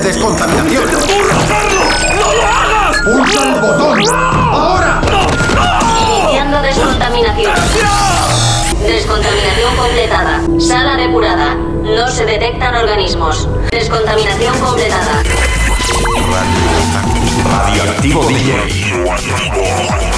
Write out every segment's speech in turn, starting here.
de descontaminación. ¡No lo hagas! ¡Pulsa el botón! ¡Ahora! Iniciando descontaminación. Descontaminación completada. Sala depurada. No se detectan organismos. Descontaminación completada. Radioactivo DJ.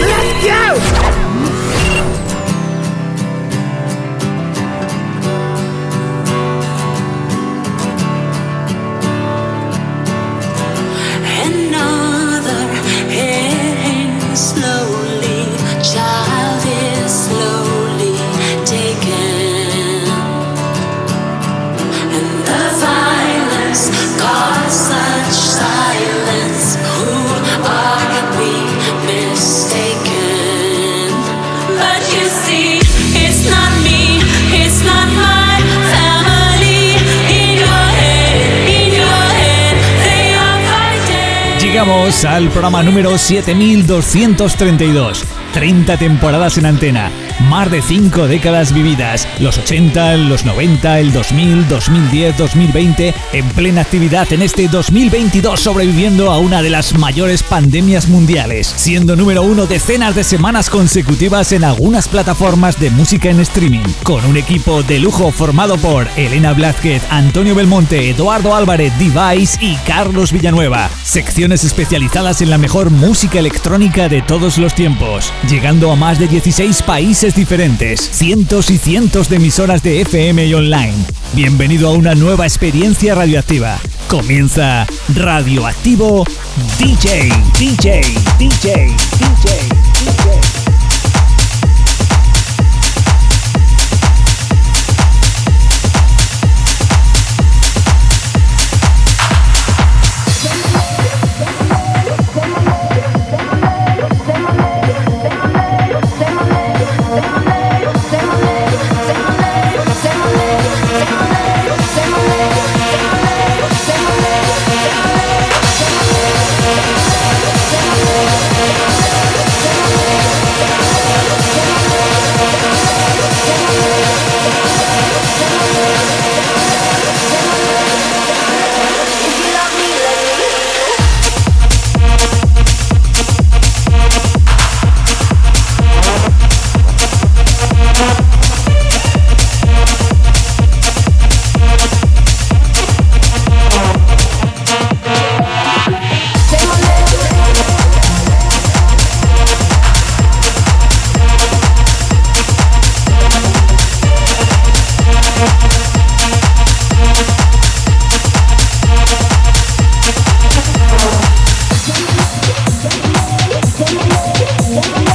Let's go! Al programa número 7232. 30 temporadas en antena, más de 5 décadas vividas, los 80, los 90, el 2000, 2010, 2020, en plena actividad en este 2022 sobreviviendo a una de las mayores pandemias mundiales, siendo número uno decenas de semanas consecutivas en algunas plataformas de música en streaming, con un equipo de lujo formado por Elena Blázquez, Antonio Belmonte, Eduardo Álvarez, Device y Carlos Villanueva. Secciones especializadas en la mejor música electrónica de todos los tiempos, llegando a más de 16 países diferentes, cientos y cientos de emisoras de FM y online. Bienvenido a una nueva experiencia radioactiva. Comienza Radioactivo DJ, DJ, DJ, DJ, DJ. Todo el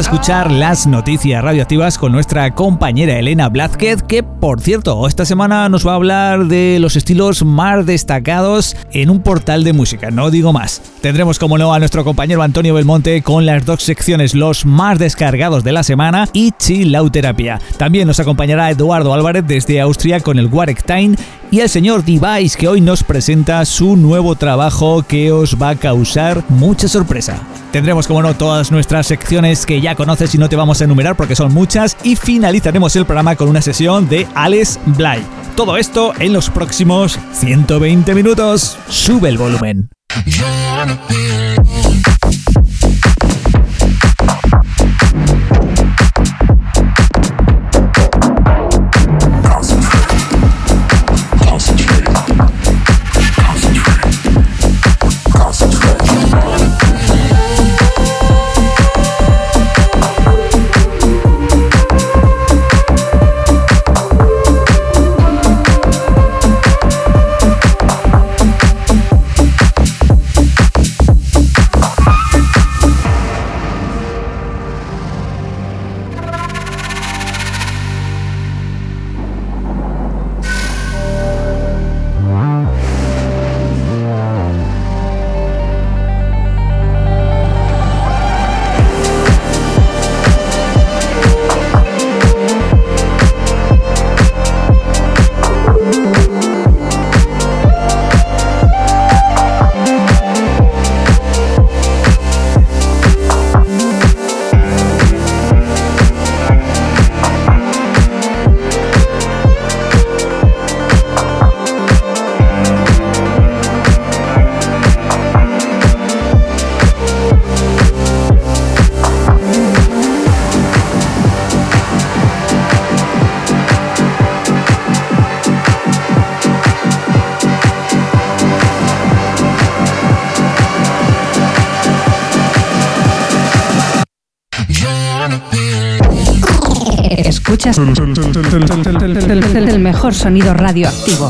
a escuchar las noticias radioactivas con nuestra compañera Elena Blázquez, que por cierto, esta semana nos va a hablar de los estilos más destacados en un portal de música, no digo más. Tendremos como no a nuestro compañero Antonio Belmonte con las dos secciones, los más descargados de la semana y Chilauterapia. También nos acompañará Eduardo Álvarez desde Austria con el Warek Time y el señor Device que hoy nos presenta su nuevo trabajo que os va a causar mucha sorpresa. Tendremos como no todas nuestras secciones que ya conoces y no te vamos a enumerar porque son muchas y finalizaremos el programa con una sesión de Alex Bly. Todo esto en los próximos 120 minutos. Sube el volumen. Escuchas el mejor sonido radioactivo.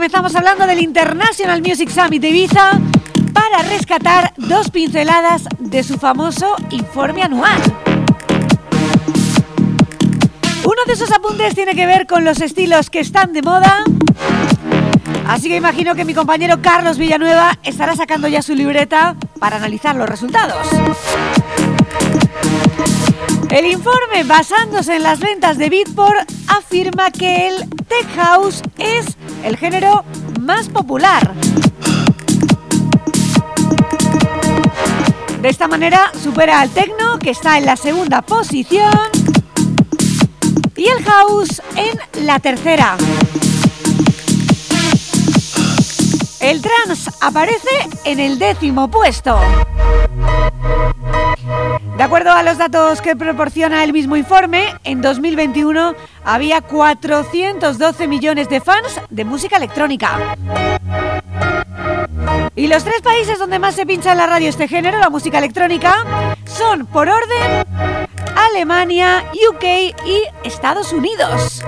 Comenzamos hablando del International Music Summit de Ibiza para rescatar dos pinceladas de su famoso informe anual. Uno de esos apuntes tiene que ver con los estilos que están de moda. Así que imagino que mi compañero Carlos Villanueva estará sacando ya su libreta para analizar los resultados. El informe, basándose en las ventas de Beatport, afirma que el Tech House el género más popular. De esta manera supera al techno, que está en la segunda posición, y el house en la tercera. El trance aparece en el décimo puesto. De acuerdo a los datos que proporciona el mismo informe, en 2021 había 412 millones de fans de música electrónica. Y los tres países donde más se pincha en la radio este género, la música electrónica, son por orden Alemania, UK y Estados Unidos.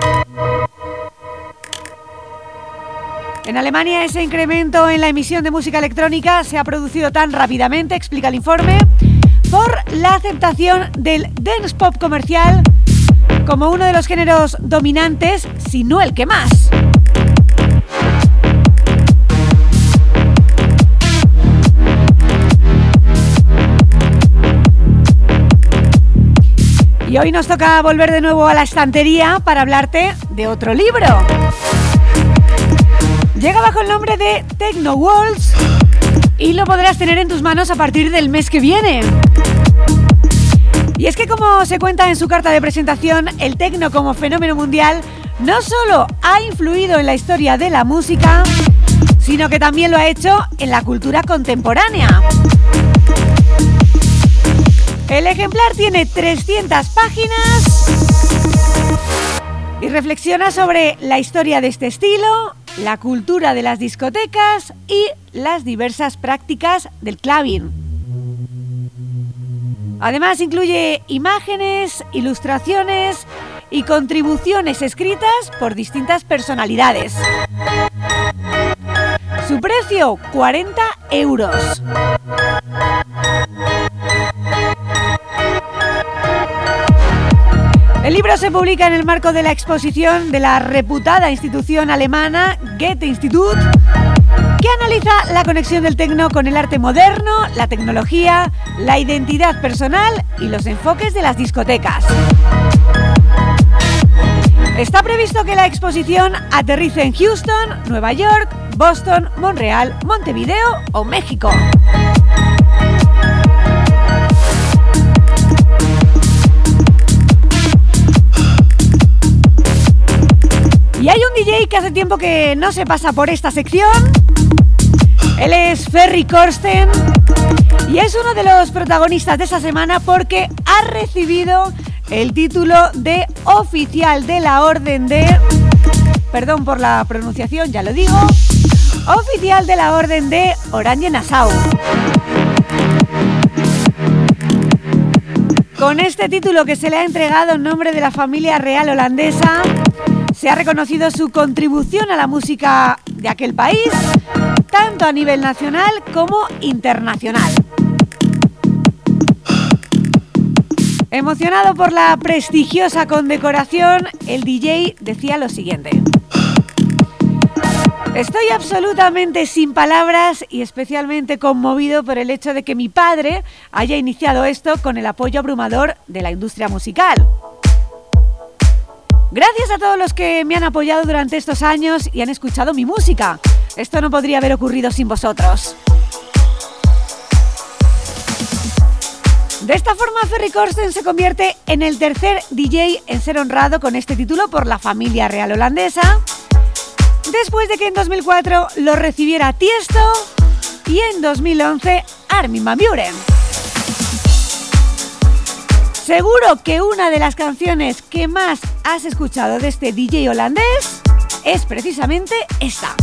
En Alemania ese incremento en la emisión de música electrónica se ha producido tan rápidamente, explica el informe, por la aceptación del dance pop comercial como uno de los géneros dominantes, si no el que más. Y hoy nos toca volver de nuevo a la estantería para hablarte de otro libro. Llega bajo el nombre de Techno Walls y lo podrás tener en tus manos a partir del mes que viene. Y es que como se cuenta en su carta de presentación, el techno como fenómeno mundial no solo ha influido en la historia de la música, sino que también lo ha hecho en la cultura contemporánea. El ejemplar tiene 300 páginas y reflexiona sobre la historia de este estilo, la cultura de las discotecas y las diversas prácticas del clubbing. Además incluye imágenes, ilustraciones y contribuciones escritas por distintas personalidades. Su precio, 40 euros. El libro se publica en el marco de la exposición de la reputada institución alemana Goethe Institut, que analiza la conexión del tecno con el arte moderno, la tecnología, la identidad personal y los enfoques de las discotecas. Está previsto que la exposición aterrice en Houston, Nueva York, Boston, Montreal, Montevideo o México. Y hay un DJ que hace tiempo que no se pasa por esta sección. Él es Ferry Corsten y es uno de los protagonistas de esta semana porque ha recibido el título de oficial de la Orden de... Perdón por la pronunciación, ya lo digo. Oficial de la Orden de Orange Nassau. Con este título que se le ha entregado en nombre de la familia real holandesa, se ha reconocido su contribución a la música de aquel país, tanto a nivel nacional como internacional. Emocionado por la prestigiosa condecoración, el DJ decía lo siguiente. Estoy absolutamente sin palabras y especialmente conmovido por el hecho de que mi padre haya iniciado esto con el apoyo abrumador de la industria musical. Gracias a todos los que me han apoyado durante estos años y han escuchado mi música. Esto no podría haber ocurrido sin vosotros. De esta forma, Ferry Corsten se convierte en el tercer DJ en ser honrado con este título por la familia real holandesa, después de que en 2004 lo recibiera Tiesto y en 2011 Armin van. Seguro que una de las canciones que más has escuchado de este DJ holandés es precisamente esta.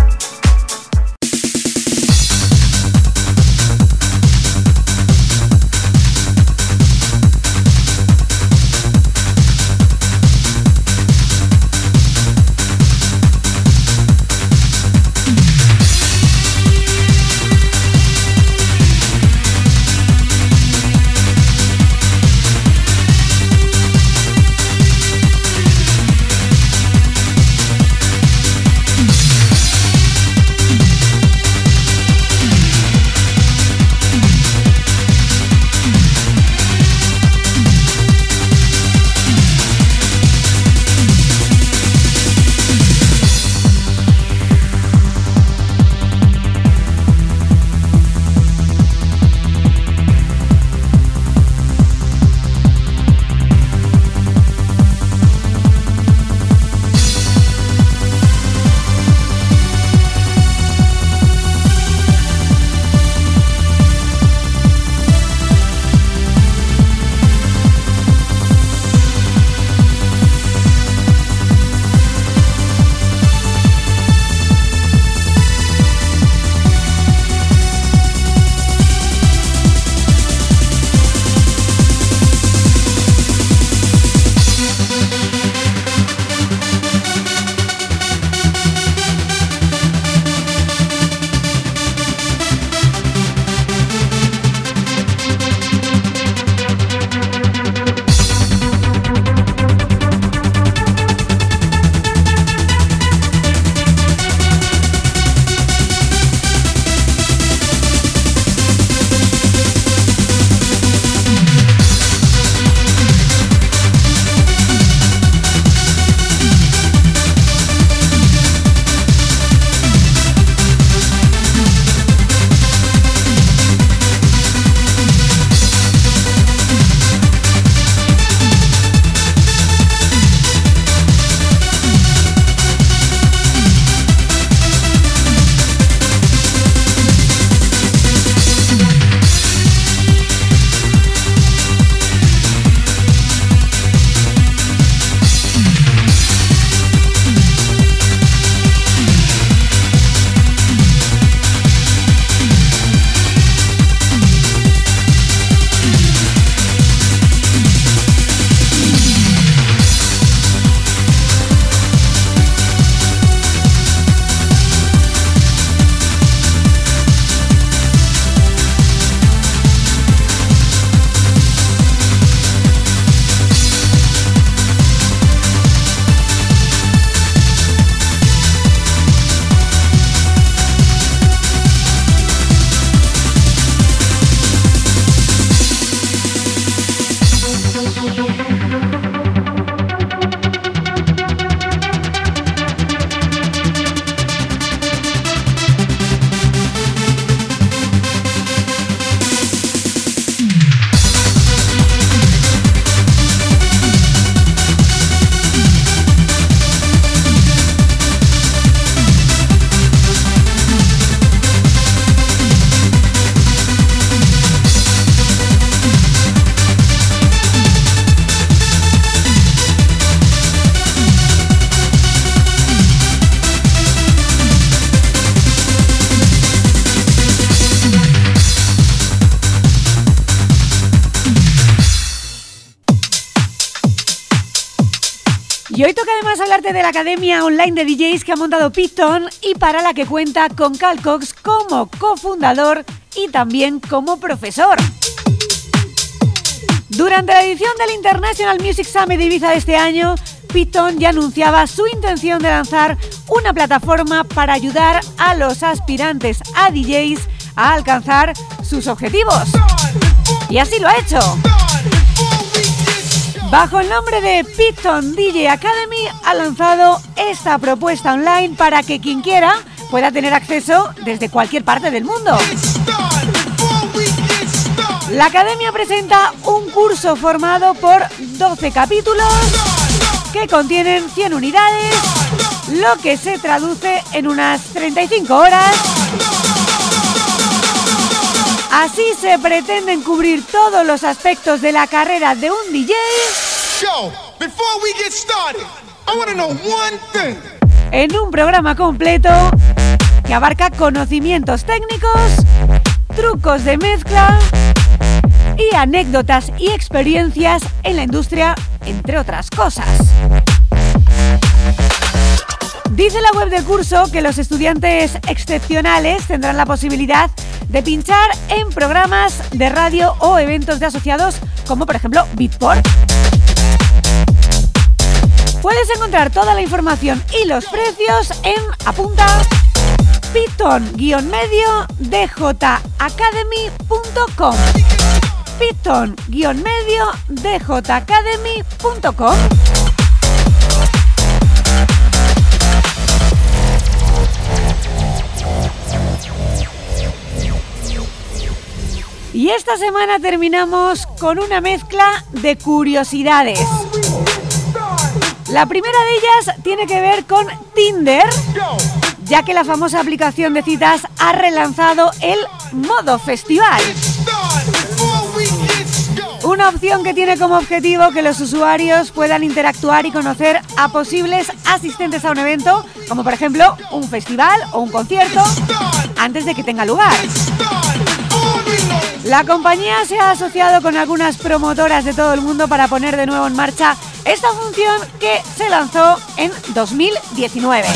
De la academia online de DJs que ha montado Python y para la que cuenta con Cal Cox como cofundador y también como profesor. Durante la edición del International Music Summit de Ibiza de este año, Python ya anunciaba su intención de lanzar una plataforma para ayudar a los aspirantes a DJs a alcanzar sus objetivos. Y así lo ha hecho. Bajo el nombre de Python DJ Academy ha lanzado esta propuesta online para que quien quiera pueda tener acceso desde cualquier parte del mundo. La academia presenta un curso formado por 12 capítulos que contienen 100 unidades, lo que se traduce en unas 35 horas. Así se pretenden cubrir todos los aspectos de la carrera de un DJ. En un programa completo que abarca conocimientos técnicos, trucos de mezcla y anécdotas y experiencias en la industria, entre otras cosas. Dice la web del curso que los estudiantes excepcionales tendrán la posibilidad de pinchar en programas de radio o eventos de asociados como por ejemplo Beatport. Puedes encontrar toda la información y los precios en apunta python-medio djacademy.com python-medio djacademy.com Y esta semana terminamos con una mezcla de curiosidades. La primera de ellas tiene que ver con Tinder, ya que la famosa aplicación de citas ha relanzado el modo festival. Una opción que tiene como objetivo que los usuarios puedan interactuar y conocer a posibles asistentes a un evento, como por ejemplo un festival o un concierto, antes de que tenga lugar. La compañía se ha asociado con algunas promotoras de todo el mundo para poner de nuevo en marcha esta función que se lanzó en 2019.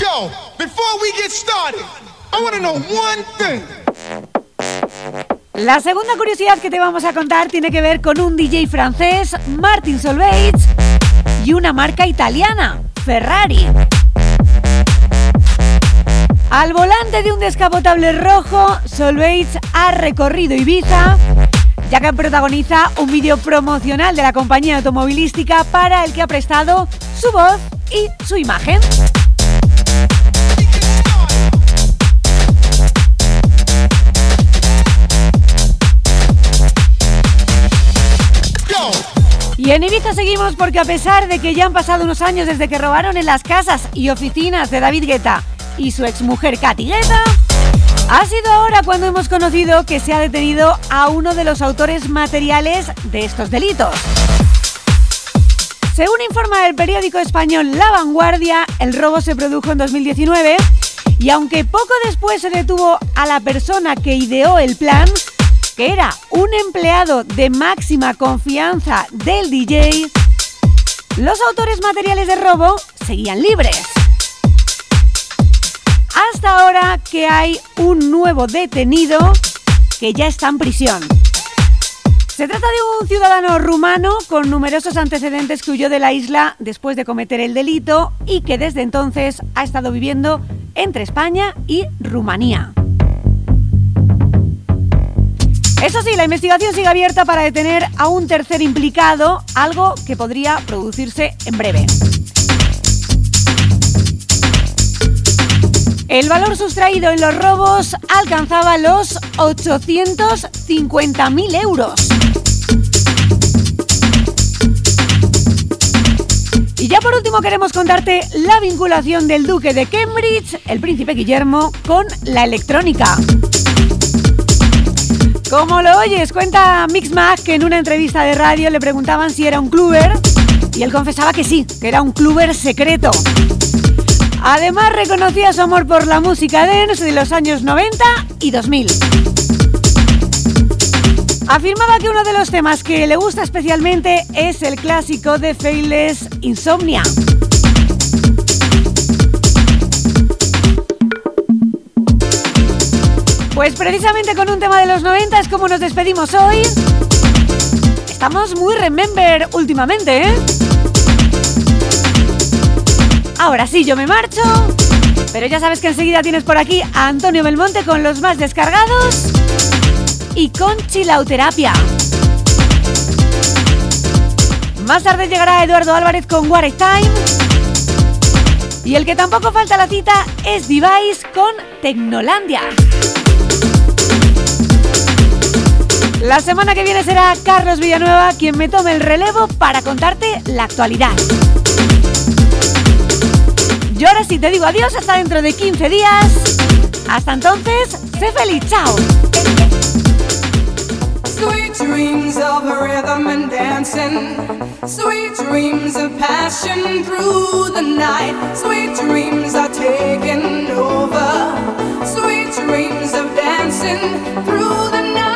Yo, before we get started, I want to know one thing. La segunda curiosidad que te vamos a contar tiene que ver con un DJ francés, Martin Solveig, y una marca italiana, Ferrari. Al volante de un descapotable rojo, Solveig ha recorrido Ibiza, ya que protagoniza un vídeo promocional de la compañía automovilística para el que ha prestado su voz y su imagen. Y en Ibiza seguimos porque a pesar de que ya han pasado unos años desde que robaron en las casas y oficinas de David Guetta y su exmujer Katy Guetta, ha sido ahora cuando hemos conocido que se ha detenido a uno de los autores materiales de estos delitos. Según informa el periódico español La Vanguardia, el robo se produjo en 2019 y aunque poco después se detuvo a la persona que ideó el plan, que era un empleado de máxima confianza del DJ, los autores materiales de robo seguían libres. Hasta ahora que hay un nuevo detenido que ya está en prisión. Se trata de un ciudadano rumano con numerosos antecedentes que huyó de la isla después de cometer el delito y que desde entonces ha estado viviendo entre España y Rumanía. Eso sí, la investigación sigue abierta para detener a un tercer implicado, algo que podría producirse en breve. El valor sustraído en los robos alcanzaba los 850.000 euros. Y ya por último queremos contarte la vinculación del duque de Cambridge, el príncipe Guillermo, con la electrónica. Como lo oyes, cuenta Mixmag que en una entrevista de radio le preguntaban si era un cluber y él confesaba que sí, que era un cluber secreto. Además reconocía su amor por la música dance de los años 90 y 2000. Afirmaba que uno de los temas que le gusta especialmente es el clásico de Faithless Insomnia. Pues precisamente con un tema de los 90 es como nos despedimos hoy. Estamos muy remember últimamente, ¿eh? Ahora sí, yo me marcho. Pero ya sabes que enseguida tienes por aquí a Antonio Belmonte con los más descargados y con Chilauterapia. Más tarde llegará Eduardo Álvarez con What Time. Y el que tampoco falta la cita es Device con Tecnolandia. La semana que viene será Carlos Villanueva quien me tome el relevo para contarte la actualidad. Yo ahora sí te digo adiós hasta dentro de 15 días. Hasta entonces, sé feliz, chao. Sweet dreams of rhythm and dancing. Sweet dreams of passion through the night. Sweet dreams are taking over. Sweet dreams of dancing through the night.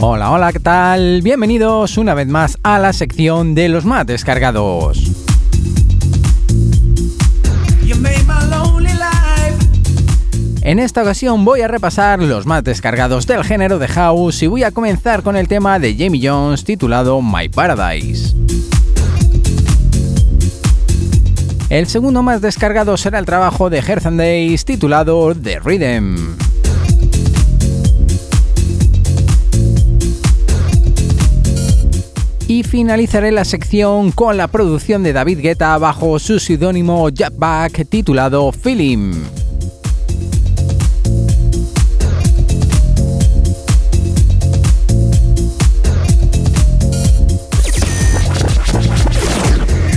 Hola, hola, ¿qué tal? Bienvenidos una vez más a la sección de los más descargados. En esta ocasión voy a repasar los más descargados del género de house y voy a comenzar con el tema de Jamie Jones titulado My Paradise. El segundo más descargado será el trabajo de Hearth and Days titulado The Rhythm. Finalizaré la sección con la producción de David Guetta bajo su seudónimo Jackback titulado Feeling.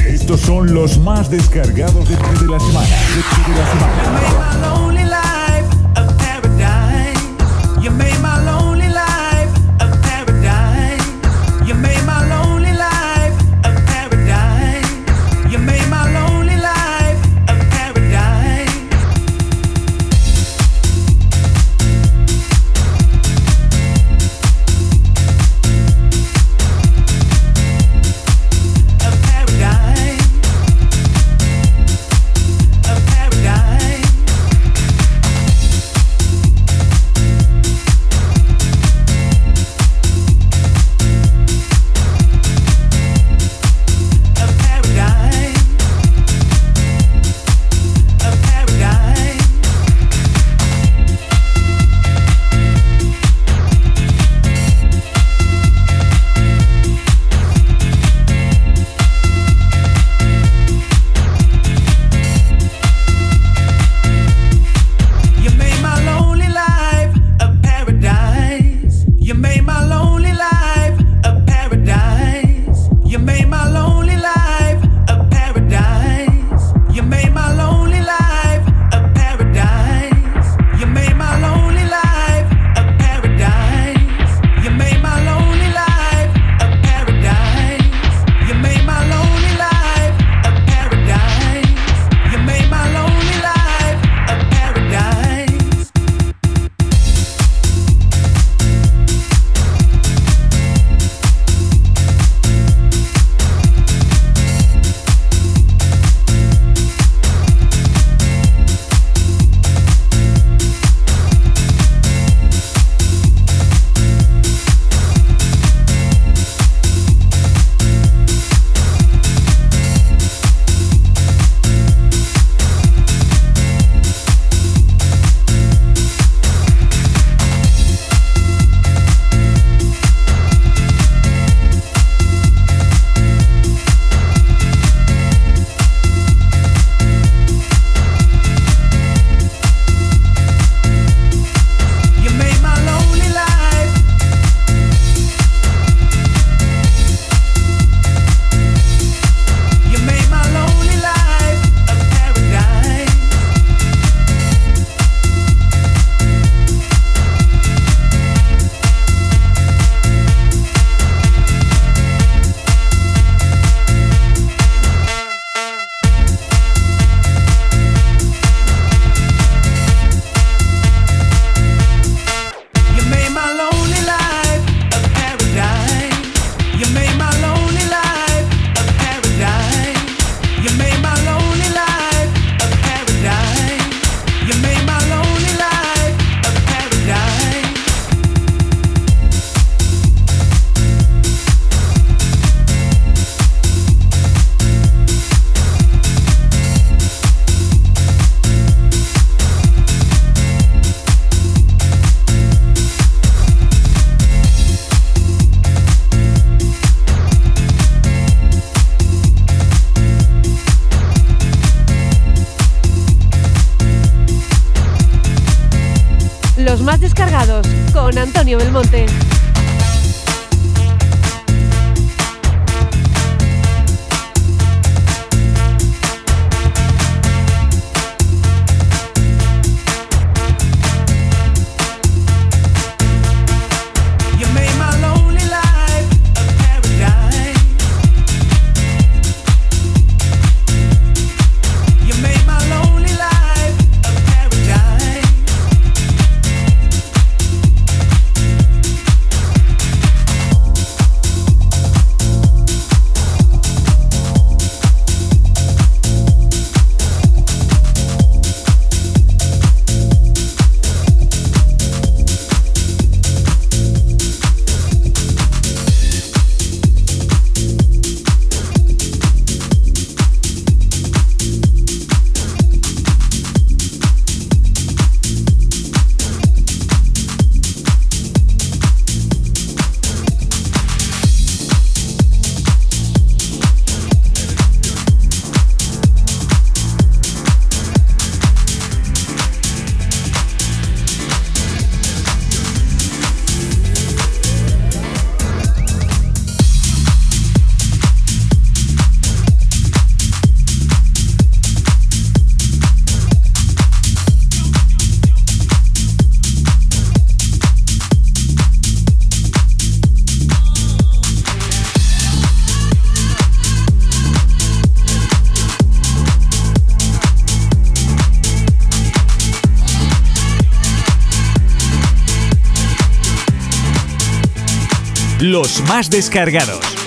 Estos son los más descargados de, de la semana. De, de la semana. Antonio Belmonte. Los más descargados.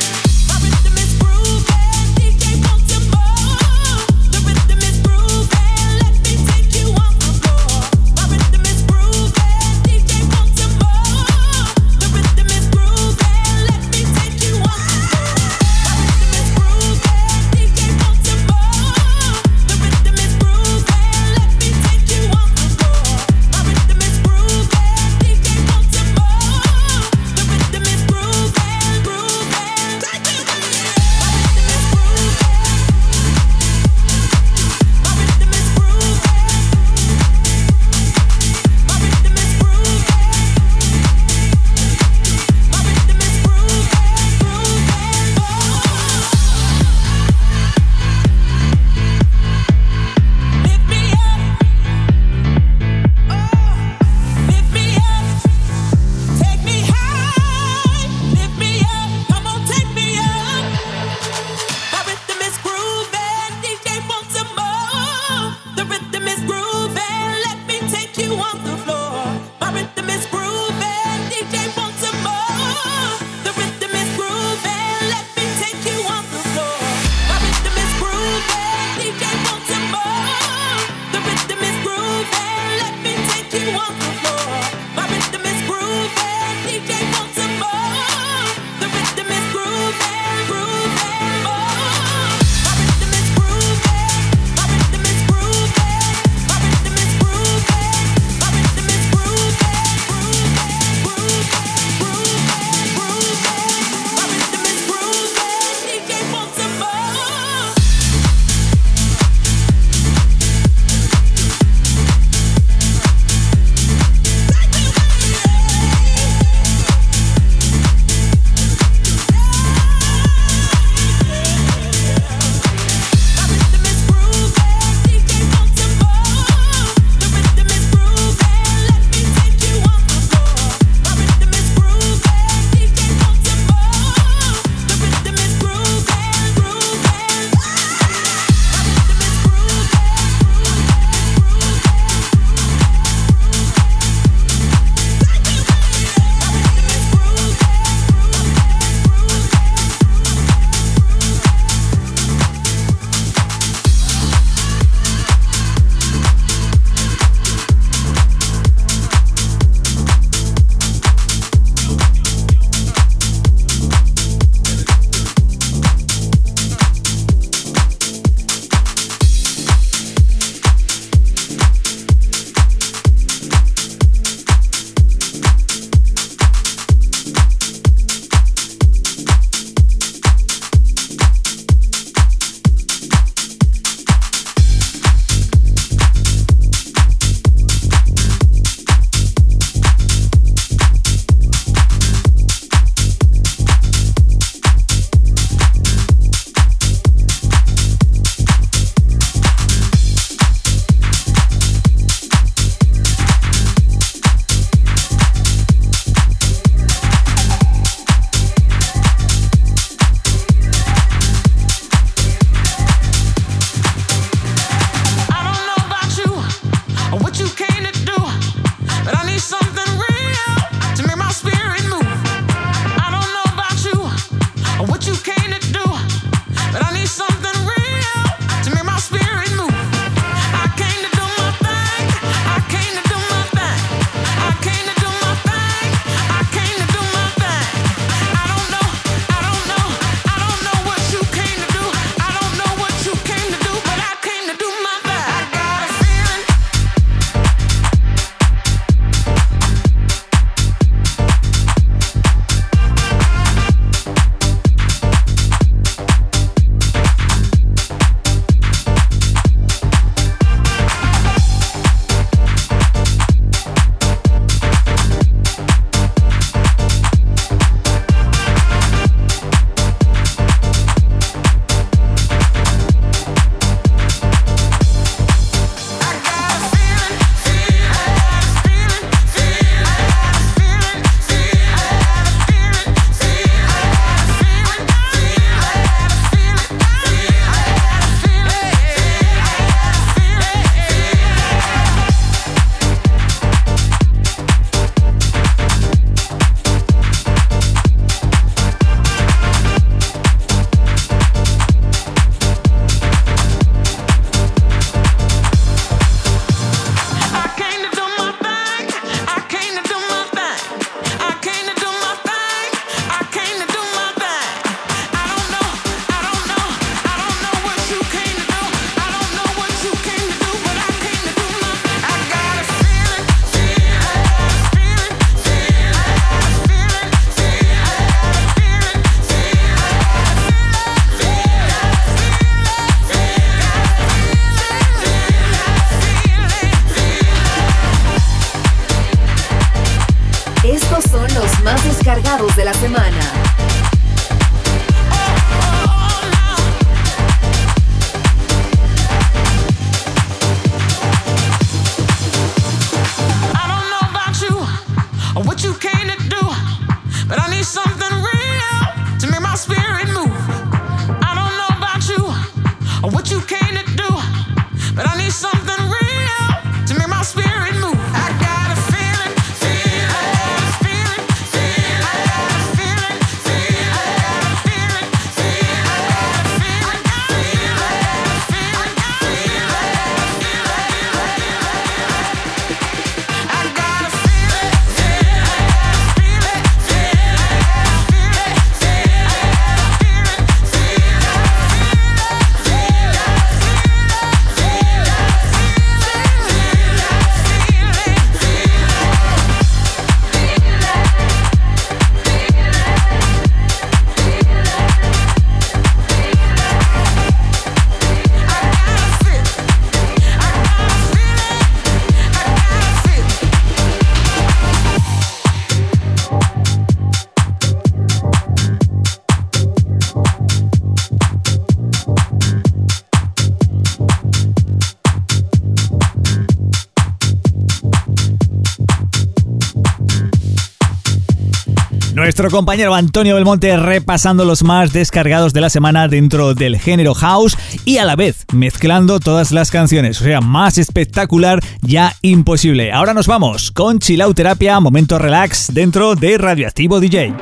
Compañero Antonio Belmonte repasando los más descargados de la semana dentro del género house y a la vez mezclando todas las canciones. O sea, más espectacular ya imposible. Ahora nos vamos con Chilauterapia, momento relax dentro de Radioactivo DJ.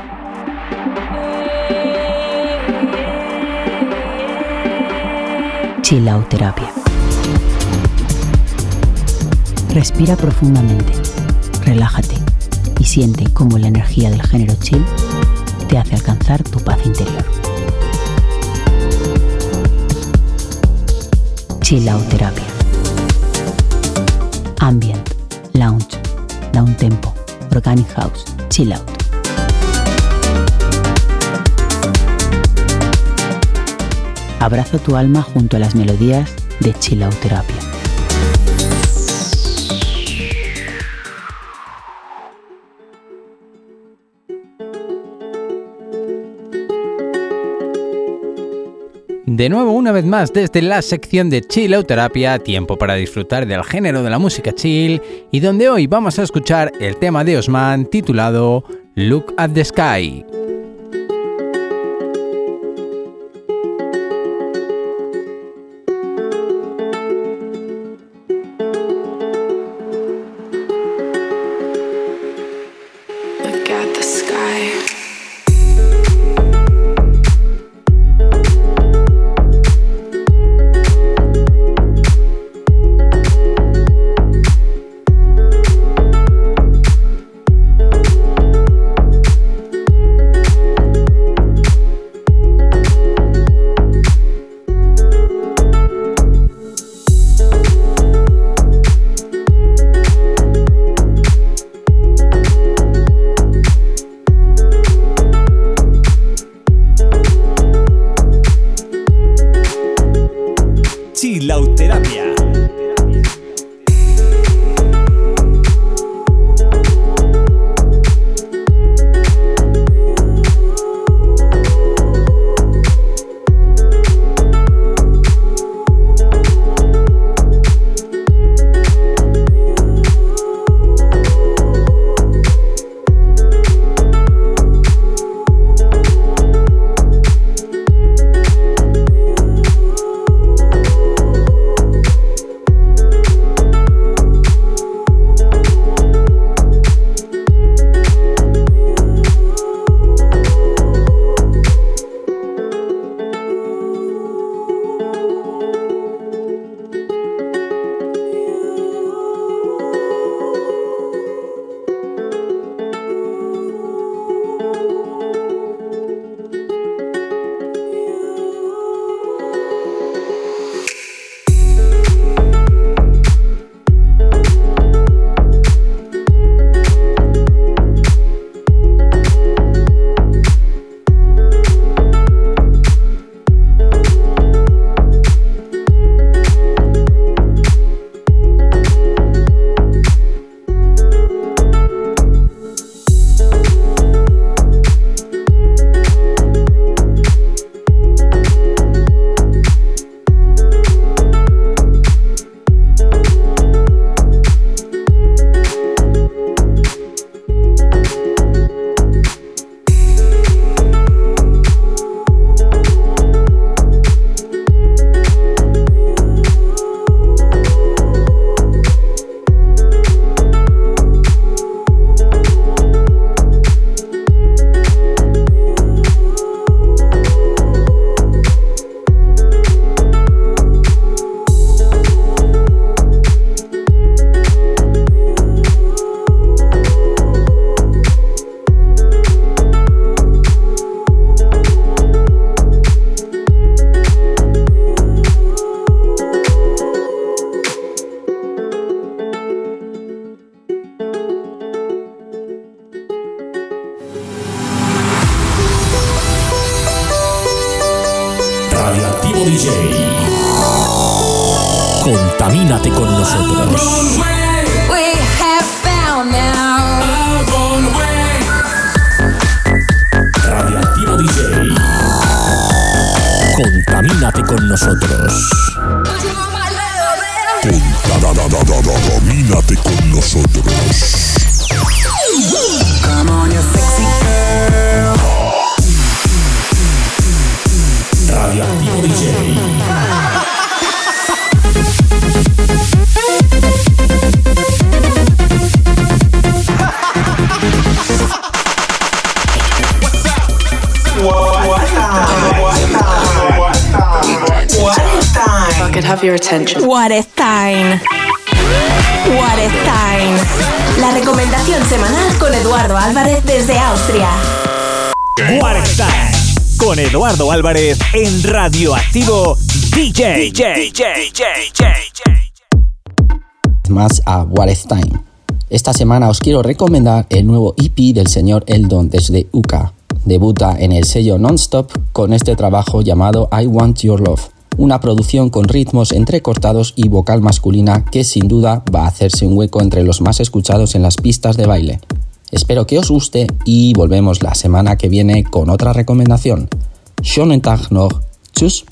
Chilauterapia. Respira profundamente, relájate y siente cómo la energía del género chill te hace alcanzar tu paz interior. Chilauterapia. Ambient, lounge, down tempo, organic house, chill out. Abraza tu alma junto a las melodías de Chilauterapia. De nuevo, una vez más, desde la sección de Chilauterapia, tiempo para disfrutar del género de la música chill, y donde hoy vamos a escuchar el tema de Osman titulado Look at the Sky. Álvarez en Radioactivo DJ. más a What is Time. Esta semana os quiero recomendar el nuevo EP del señor Eldon desde UK. Debuta en el sello Nonstop con este trabajo llamado I Want Your Love, una producción con ritmos entrecortados y vocal masculina que sin duda va a hacerse un hueco entre los más escuchados en las pistas de baile. Espero que os guste y volvemos la semana que viene con otra recomendación. Schönen Tag noch. Tschüss.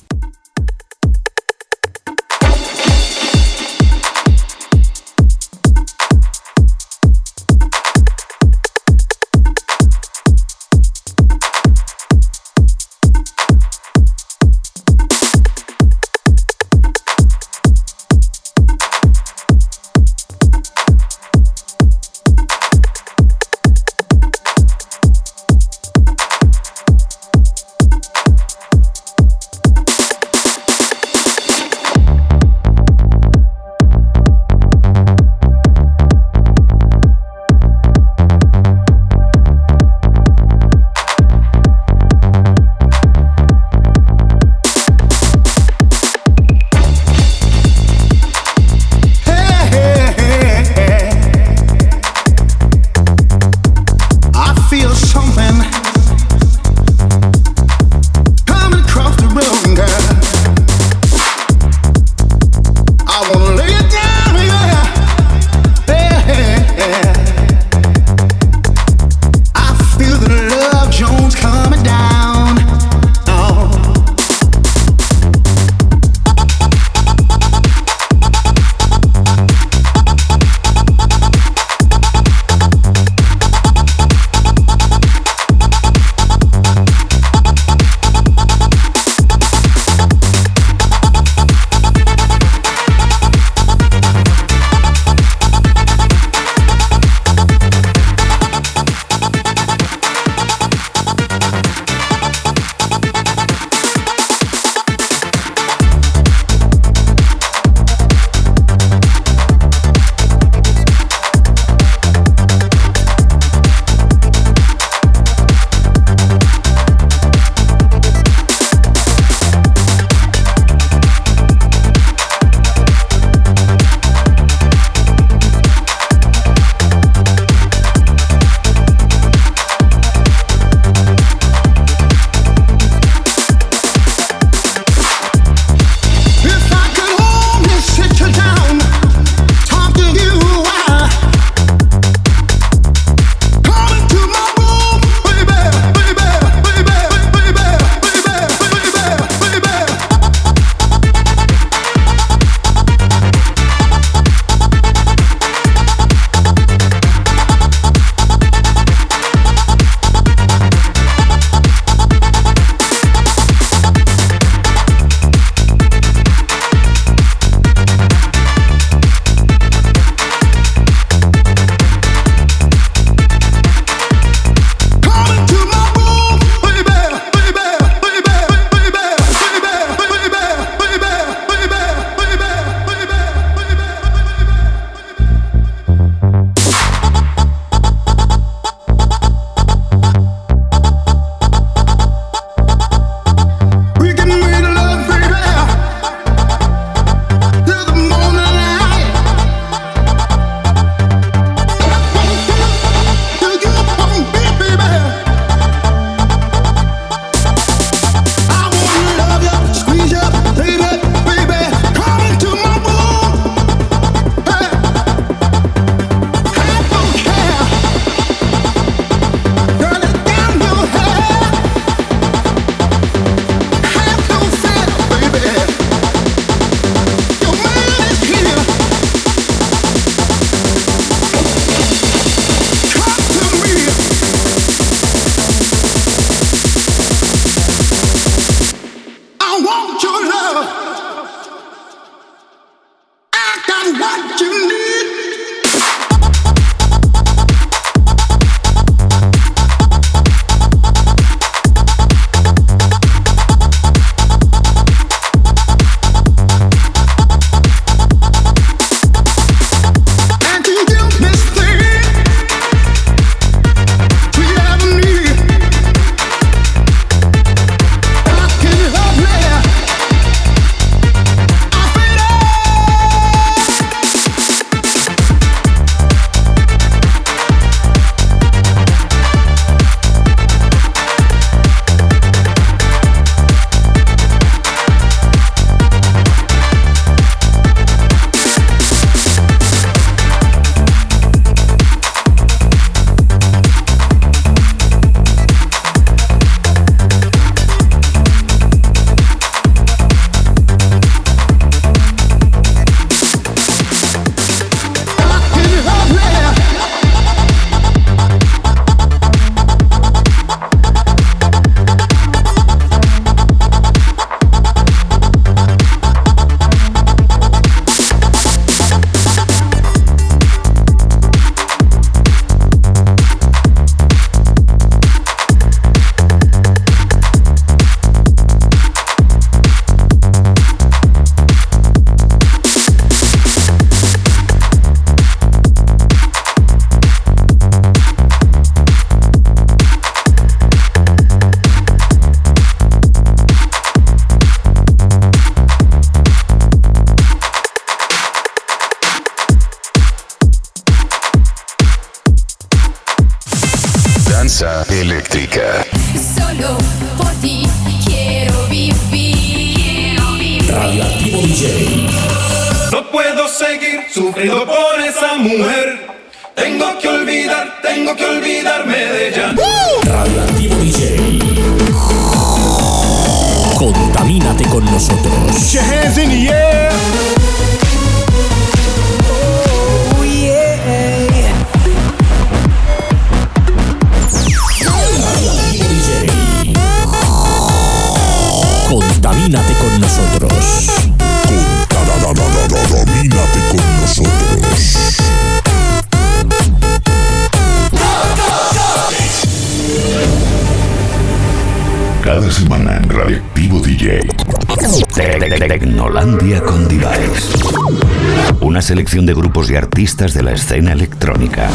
De grupos y artistas de la escena electrónica.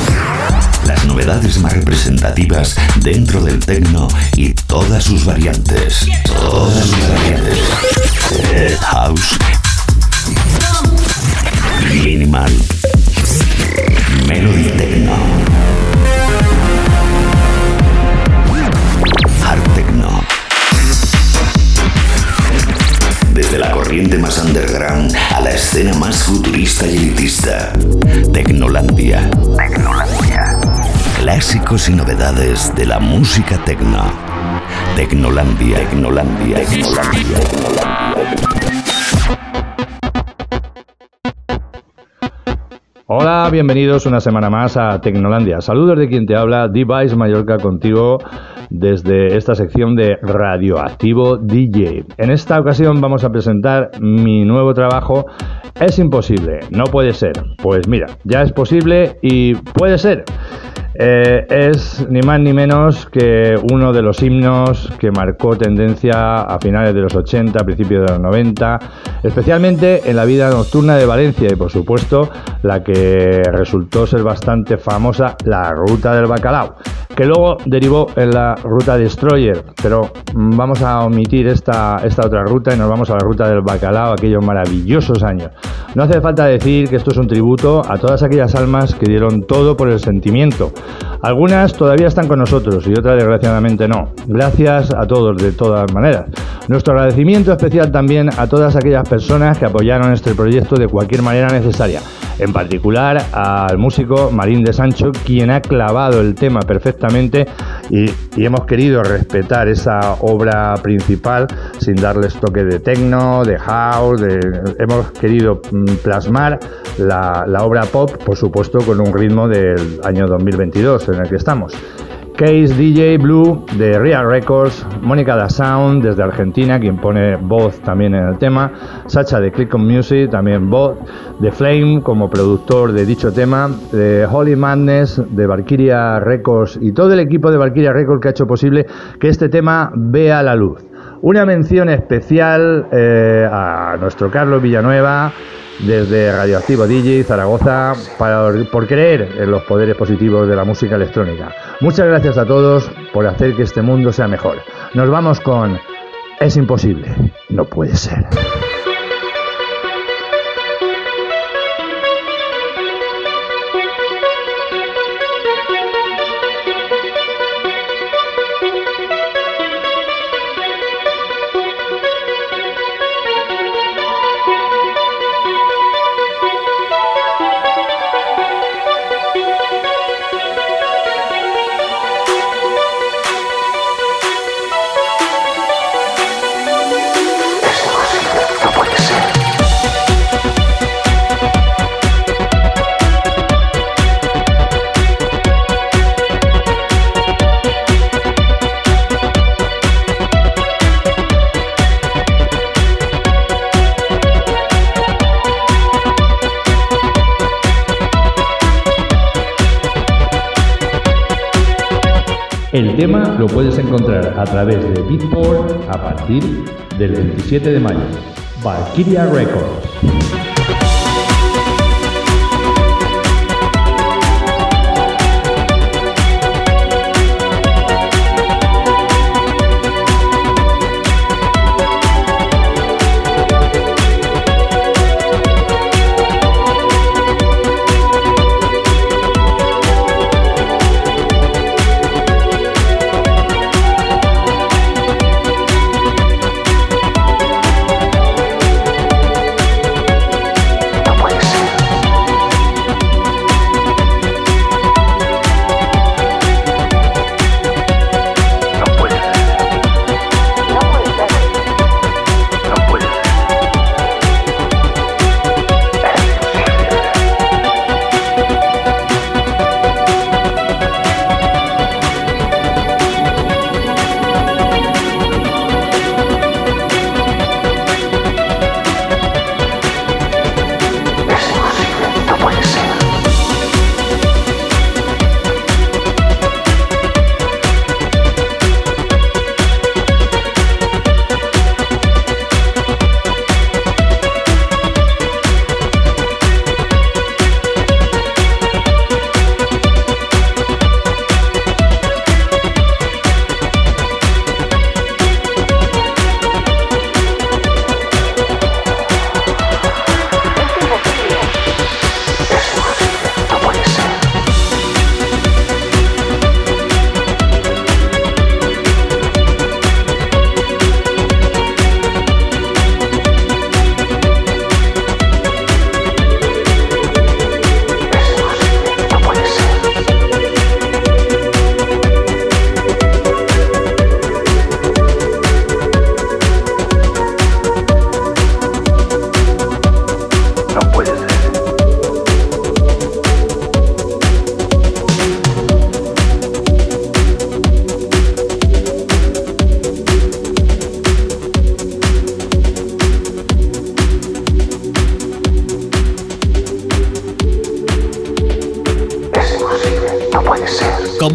Las novedades más representativas dentro del techno y todas sus variantes. Todas sus variantes. House. Minimal. Melody Techno. Desde la corriente más underground a la escena más futurista y elitista. Tecnolandia. Tecnolandia. Clásicos y novedades de la música tecno. Tecnolandia. Tecnolandia. Tecnolandia. Hola, bienvenidos una semana más a Tecnolandia. Saludos de quien te habla, Device Mallorca contigo desde esta sección de Radioactivo DJ. En esta ocasión vamos a presentar mi nuevo trabajo. Es imposible, no puede ser. Pues mira, ya es posible y puede ser. Eh, es ni más ni menos que uno de los himnos que marcó tendencia a finales de los 80, principios de los 90, especialmente en la vida nocturna de Valencia y por supuesto la que resultó ser bastante famosa, la Ruta del Bacalao, que luego derivó en la Ruta Destroyer, pero mm, vamos a omitir esta, esta otra ruta y nos vamos a la Ruta del Bacalao, aquellos maravillosos años. No hace falta decir que esto es un tributo a todas aquellas almas que dieron todo por el sentimiento, algunas todavía están con nosotros y otras desgraciadamente no. Gracias a todos de todas maneras. Nuestro agradecimiento especial también a todas aquellas personas que apoyaron este proyecto de cualquier manera necesaria. En particular al músico Marín de Sancho, quien ha clavado el tema perfectamente y, hemos querido respetar esa obra principal sin darles toque de techno, de house, de- hemos querido mm, plasmar la, la obra pop, por supuesto, con un ritmo del año 2022 en el que estamos. Case DJ Blue de Real Records, Mónica da Sound desde Argentina, quien pone voz también en el tema, Sacha de Click on Music, también voz, de Flame como productor de dicho tema, de Holy Madness de Valkyria Records y todo el equipo de Valkyria Records que ha hecho posible que este tema vea la luz. Una mención especial eh, a nuestro Carlos Villanueva desde Radioactivo DJ Zaragoza para- por creer en los poderes positivos de la música electrónica. Muchas gracias a todos por hacer que este mundo sea mejor. Nos vamos con Es imposible, no puede ser. Puedes encontrar a través de Beatport a partir del 27 de mayo. Valkyria Records.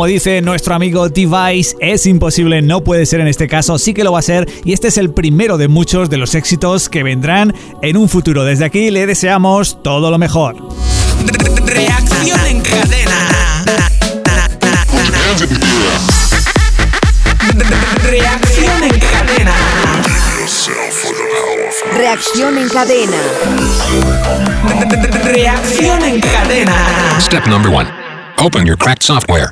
Como dice nuestro amigo Device, es imposible, no puede ser en este caso, sí que lo va a ser y este es el primero de muchos de los éxitos que vendrán en un futuro. Desde aquí le deseamos todo lo mejor. Reacción en cadena. Reacción en cadena. Reacción en cadena. Reacción en cadena. Step number one. Open your cracked software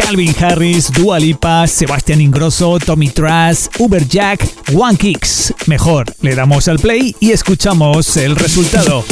Calvin Harris, Dua Lipa, Sebastián Ingrosso, Tommy Trash, Uberjack, One Kicks. Mejor, le damos al play y escuchamos el resultado.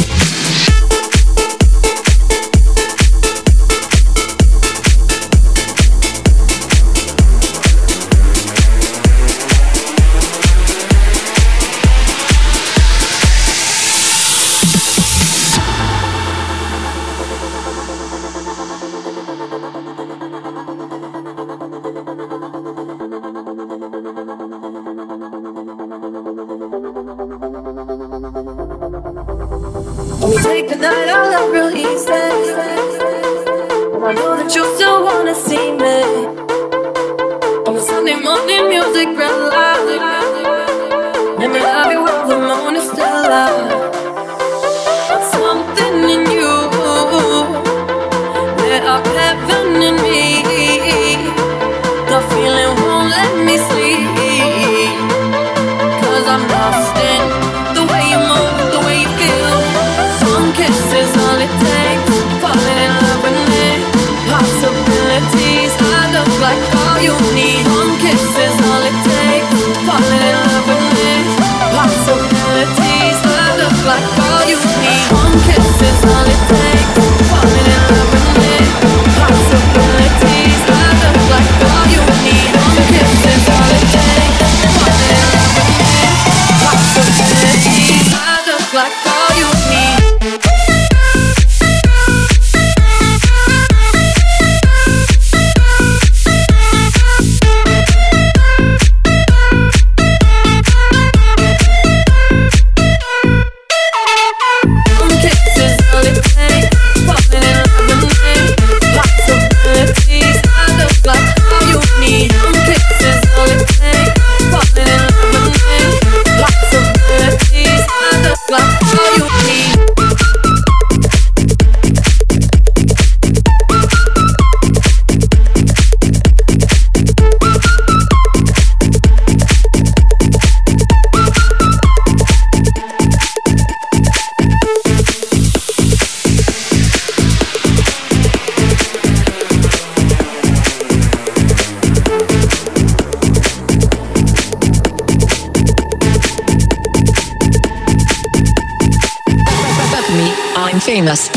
Famous.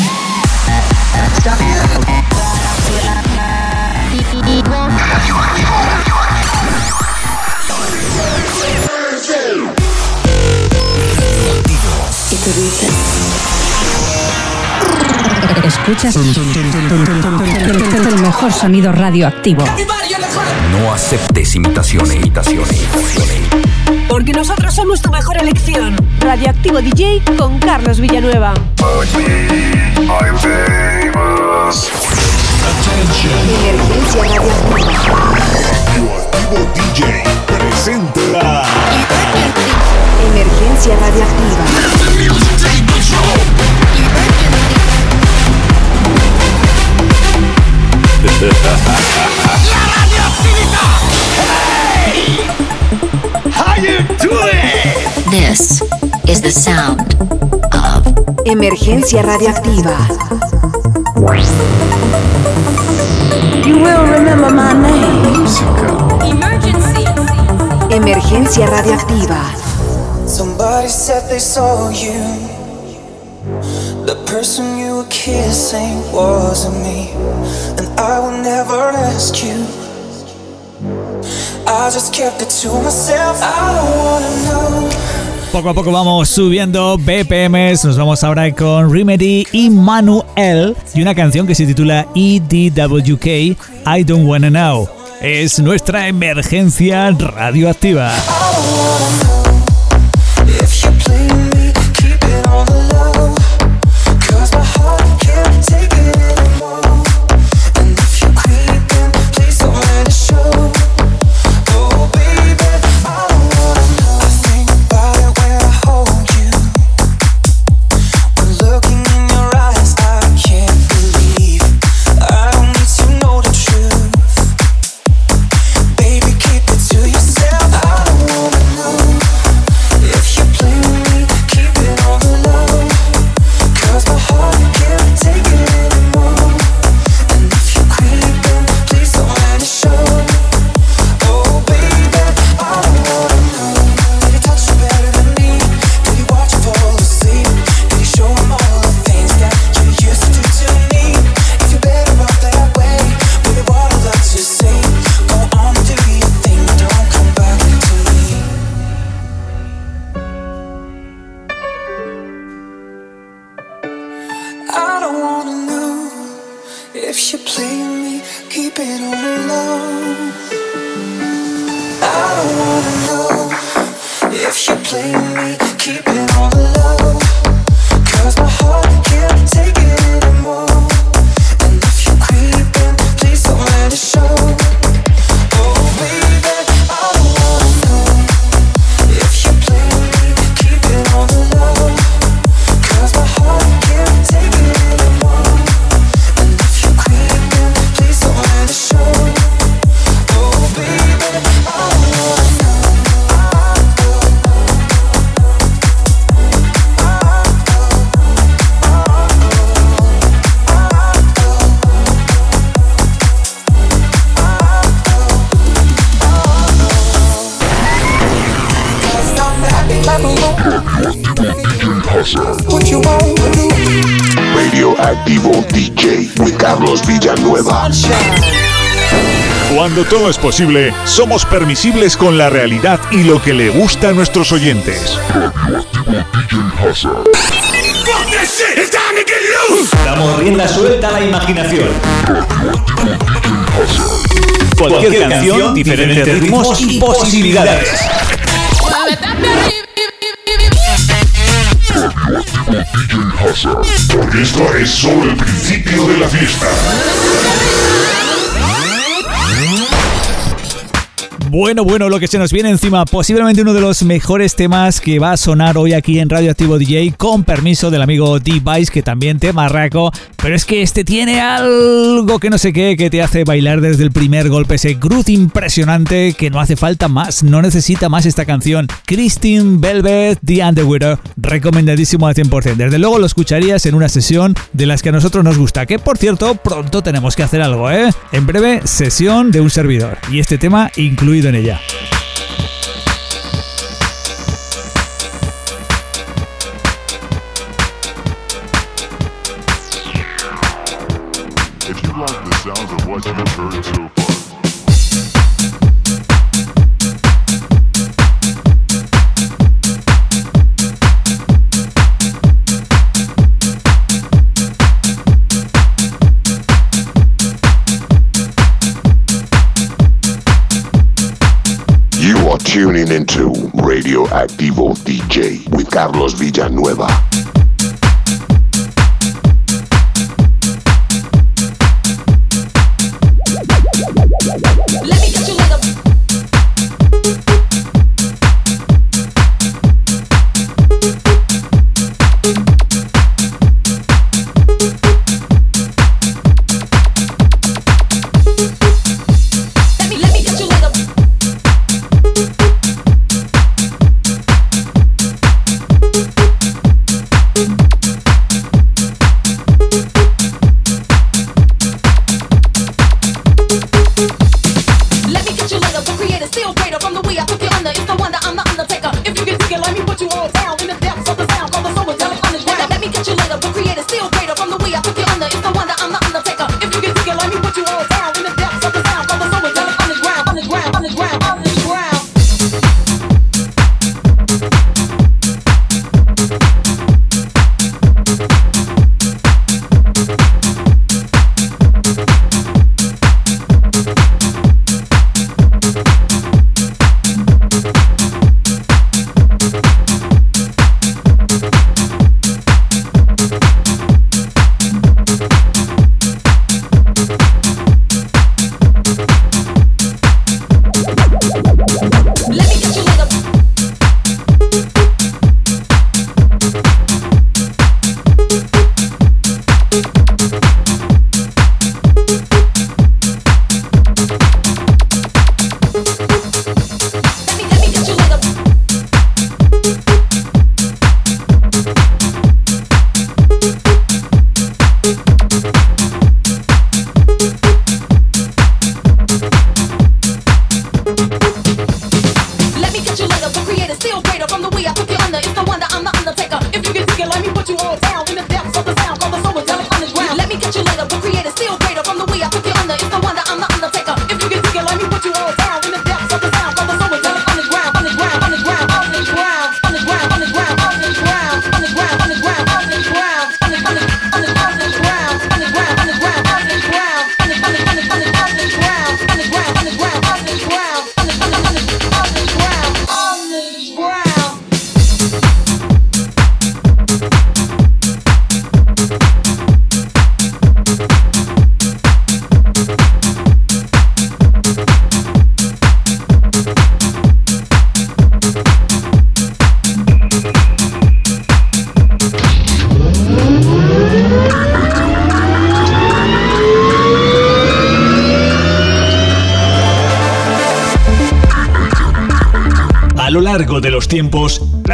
Escuchas el mejor sonido radioactivo. No aceptes imitaciones, imitaciones, imitaciones. Porque nosotros somos tu mejor elección. Radioactivo DJ con Carlos Villanueva. Emergencia radioactiva. Radioactivo DJ presenta Emergencia radioactiva. How you doing? This is the sound of Emergencia radioactiva. You will remember my name. Emergency. Emergencia radioactiva. Somebody said they saw you The person you were kissing wasn't me, and I will never ask you. I just kept it to myself. I don't wanna know. Poco a poco vamos subiendo BPMs. Nos vamos ahora con Remedy y Manuel y una canción que se titula EDWK I Don't Wanna Know. Es nuestra emergencia radioactiva. What you wanna do? Radioactivo DJ with Carlos Villanueva. Cuando todo es posible, somos permisibles con la realidad y lo que le gusta a nuestros oyentes. Damos rienda suelta a la imaginación. Cualquier canción, diferentes ritmos y posibilidades. Porque esto es solo el principio de la fiesta. Bueno, bueno, lo que se nos viene encima, posiblemente uno de los mejores temas que va a sonar hoy aquí en Radioactivo DJ, con permiso del amigo D-Vice, que también te marraco, pero es que este tiene algo que no sé qué, que te hace bailar desde el primer golpe, ese groove impresionante que no hace falta más, no necesita más esta canción. Christine Velvet, The Underwear, recomendadísimo al 100%. Desde luego lo escucharías en una sesión de las que a nosotros nos gusta, que por cierto, pronto tenemos que hacer algo, ¿eh? En breve, sesión de un servidor, y este tema en ella. If you like the sounds of what you've heard so tuning into Radioactivo DJ with Carlos Villanueva.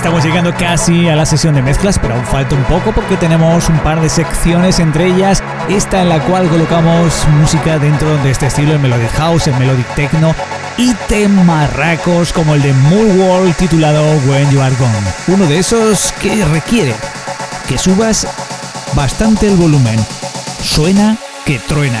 Estamos llegando casi a la sesión de mezclas, pero aún falta un poco porque tenemos un par de secciones, entre ellas esta en la cual colocamos música dentro de este estilo, el Melodic House, el Melodic Techno y temarracos como el de Moonwall titulado When You Are Gone. Uno de esos que requiere que subas bastante el volumen. Suena que truena.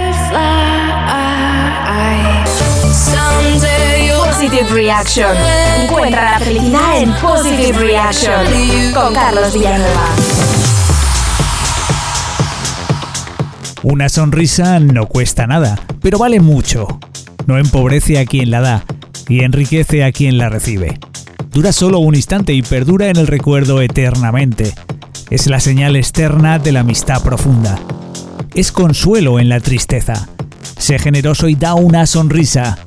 Positive Reaction. Encuentra la felicidad en Positive Reaction con Carlos Villanueva. Una sonrisa no cuesta nada, pero vale mucho. No empobrece a quien la da y enriquece a quien la recibe. Dura solo un instante y perdura en el recuerdo eternamente. Es la señal externa de la amistad profunda. Es consuelo en la tristeza. Sé generoso y da una sonrisa.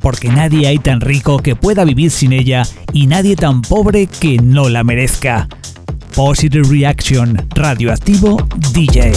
Porque nadie hay tan rico que pueda vivir sin ella y nadie tan pobre que no la merezca. Positive Reaction, radioactivo DJ.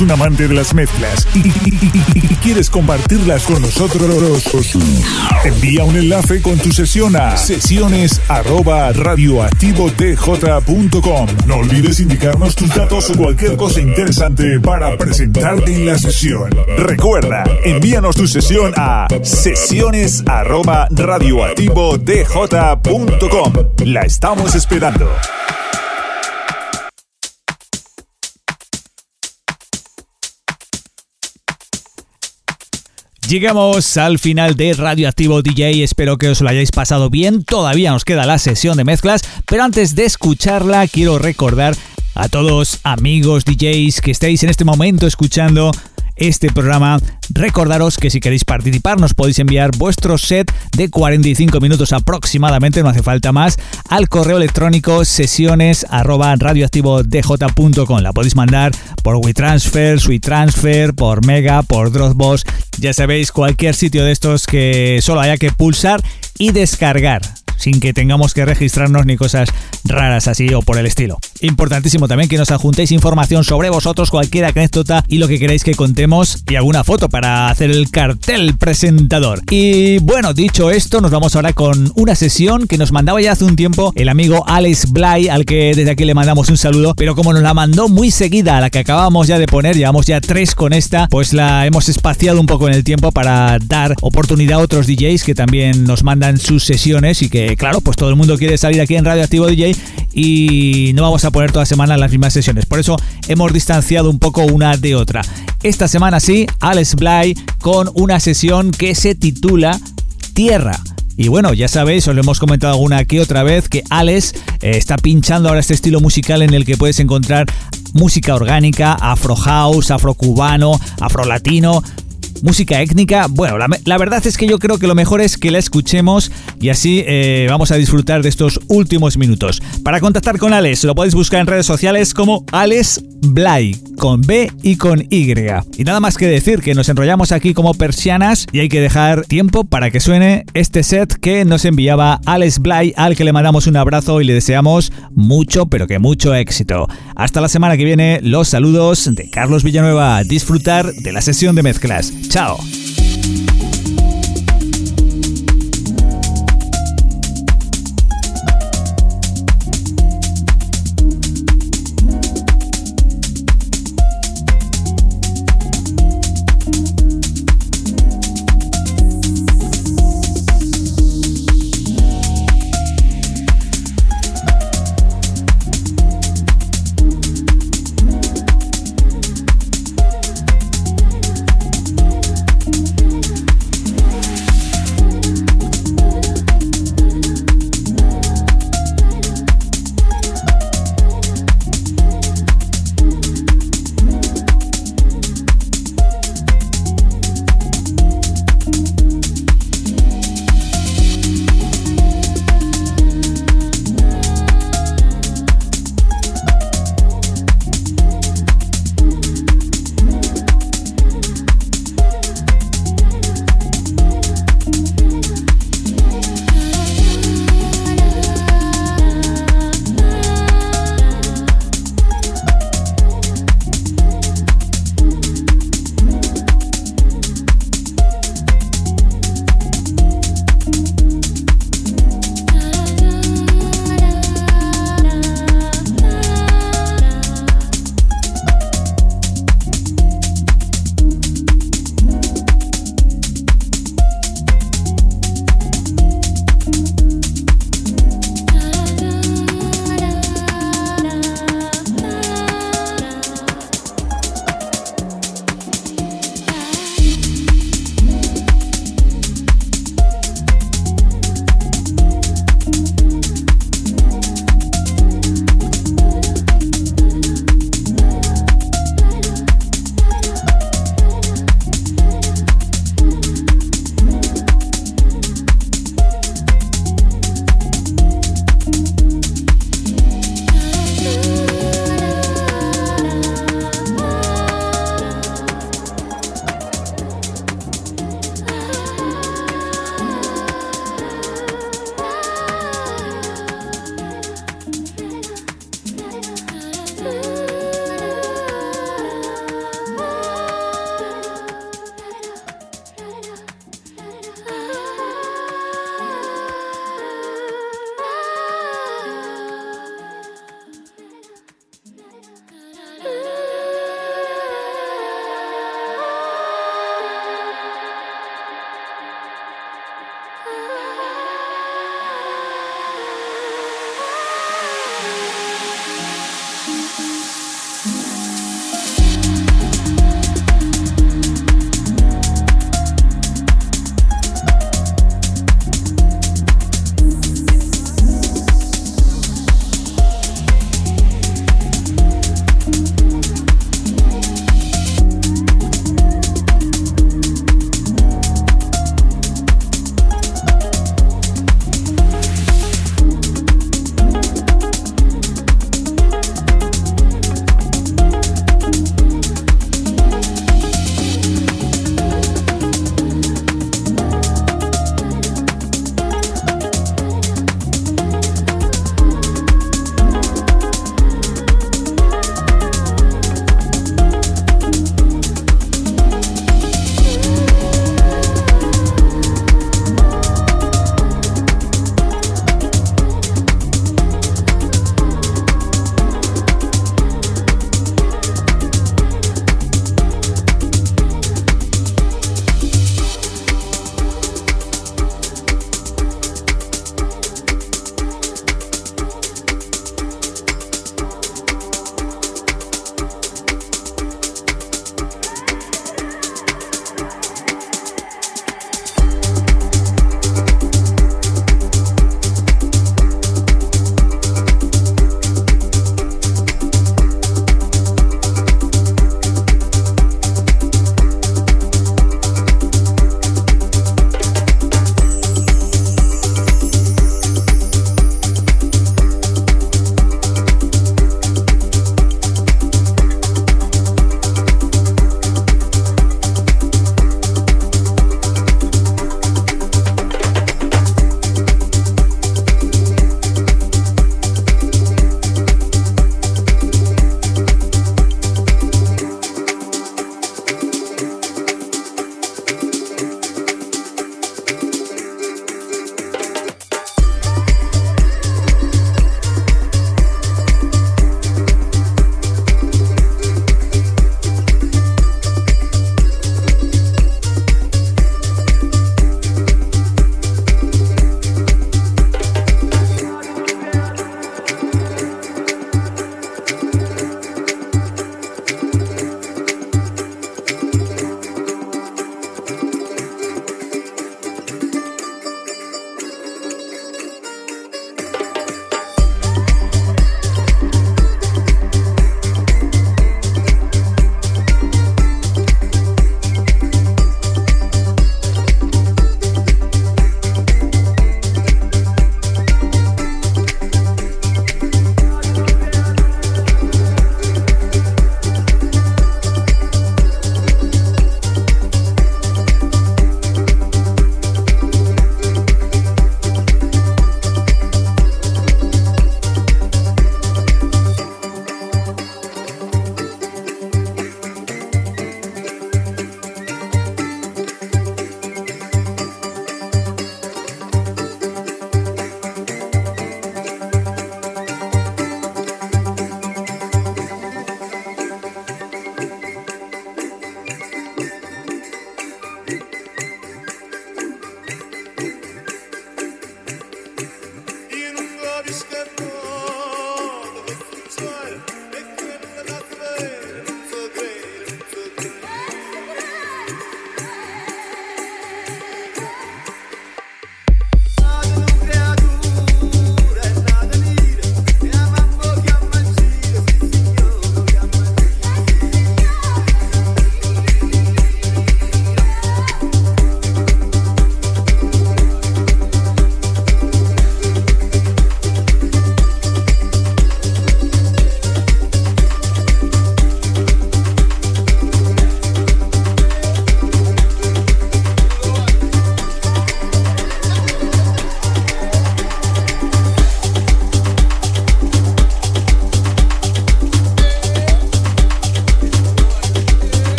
Un amante de las mezclas y, quieres compartirlas con nosotros, envía un enlace con tu sesión a sesiones arroba. No olvides indicarnos tus datos o cualquier cosa interesante para presentarte en la sesión. Recuerda, envíanos tu sesión a sesiones arroba. La estamos esperando. Llegamos al final de Radioactivo DJ, espero que os lo hayáis pasado bien, todavía nos queda la sesión de mezclas, pero antes de escucharla quiero recordar a todos amigos DJs que estéis en este momento escuchando este programa, recordaros que si queréis participar nos podéis enviar vuestro set de 45 minutos aproximadamente, no hace falta más, al correo electrónico sesiones. La podéis mandar por WeTransfer, SweetTransfer, por Mega, por Dropbox, ya sabéis, cualquier sitio de estos que solo haya que pulsar y descargar sin que tengamos que registrarnos ni cosas raras así o por el estilo. Importantísimo también que nos adjuntéis información sobre vosotros, cualquier anécdota y lo que queráis que contemos y alguna foto para hacer el cartel presentador. Y bueno, dicho esto, nos vamos ahora con una sesión que nos mandaba ya hace un tiempo el amigo Alex Bly, al que desde aquí le mandamos un saludo, pero como nos la mandó muy seguida a la que acabamos ya de poner, llevamos ya tres con esta, pues la hemos espaciado un poco en el tiempo para dar oportunidad a otros DJs que también nos mandan sus sesiones y que claro, pues todo el mundo quiere salir aquí en Radioactivo DJ y no vamos a poner toda semana las mismas sesiones. Por eso hemos distanciado un poco una de otra. Esta semana sí, Alex Bly con una sesión que se titula Tierra. Y bueno, ya sabéis, os lo hemos comentado alguna que otra vez, que Alex eh, está pinchando ahora este estilo musical en el que puedes encontrar música orgánica, afro house, afro cubano, afro latino, música étnica. Bueno, la, verdad es que yo creo que lo mejor es que la escuchemos y así eh, vamos a disfrutar de estos últimos minutos. Para contactar con Alex lo podéis buscar en redes sociales como Alex Blay, con B y con Y. Y nada más que decir que nos enrollamos aquí como persianas y hay que dejar tiempo para que suene este set que nos enviaba Alex Blay, al que le mandamos un abrazo y le deseamos mucho, pero que mucho éxito. Hasta la semana que viene, los saludos de Carlos Villanueva. Disfrutar de la sesión de mezclas. Chao.